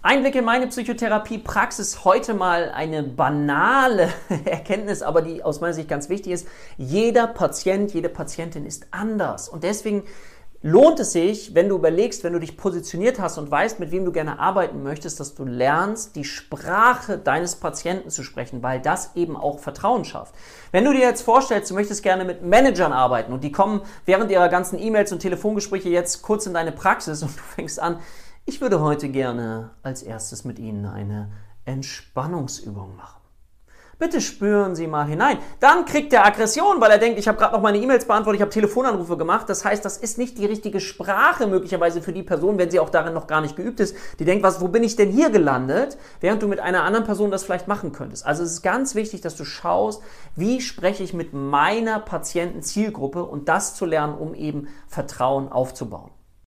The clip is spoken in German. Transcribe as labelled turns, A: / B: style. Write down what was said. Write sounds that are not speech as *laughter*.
A: Einblick in meine Psychotherapie-Praxis. Heute mal eine banale *laughs* Erkenntnis, aber die aus meiner Sicht ganz wichtig ist. Jeder Patient, jede Patientin ist anders. Und deswegen lohnt es sich, wenn du überlegst, wenn du dich positioniert hast und weißt, mit wem du gerne arbeiten möchtest, dass du lernst, die Sprache deines Patienten zu sprechen, weil das eben auch Vertrauen schafft. Wenn du dir jetzt vorstellst, du möchtest gerne mit Managern arbeiten und die kommen während ihrer ganzen E-Mails und Telefongespräche jetzt kurz in deine Praxis und du fängst an, ich würde heute gerne als erstes mit Ihnen eine Entspannungsübung machen. Bitte spüren Sie mal hinein. Dann kriegt er Aggression, weil er denkt, ich habe gerade noch meine E-Mails beantwortet, ich habe Telefonanrufe gemacht. Das heißt, das ist nicht die richtige Sprache möglicherweise für die Person, wenn sie auch darin noch gar nicht geübt ist. Die denkt, was, wo bin ich denn hier gelandet? Während du mit einer anderen Person das vielleicht machen könntest. Also es ist ganz wichtig, dass du schaust, wie spreche ich mit meiner Patientenzielgruppe und das zu lernen, um eben Vertrauen aufzubauen.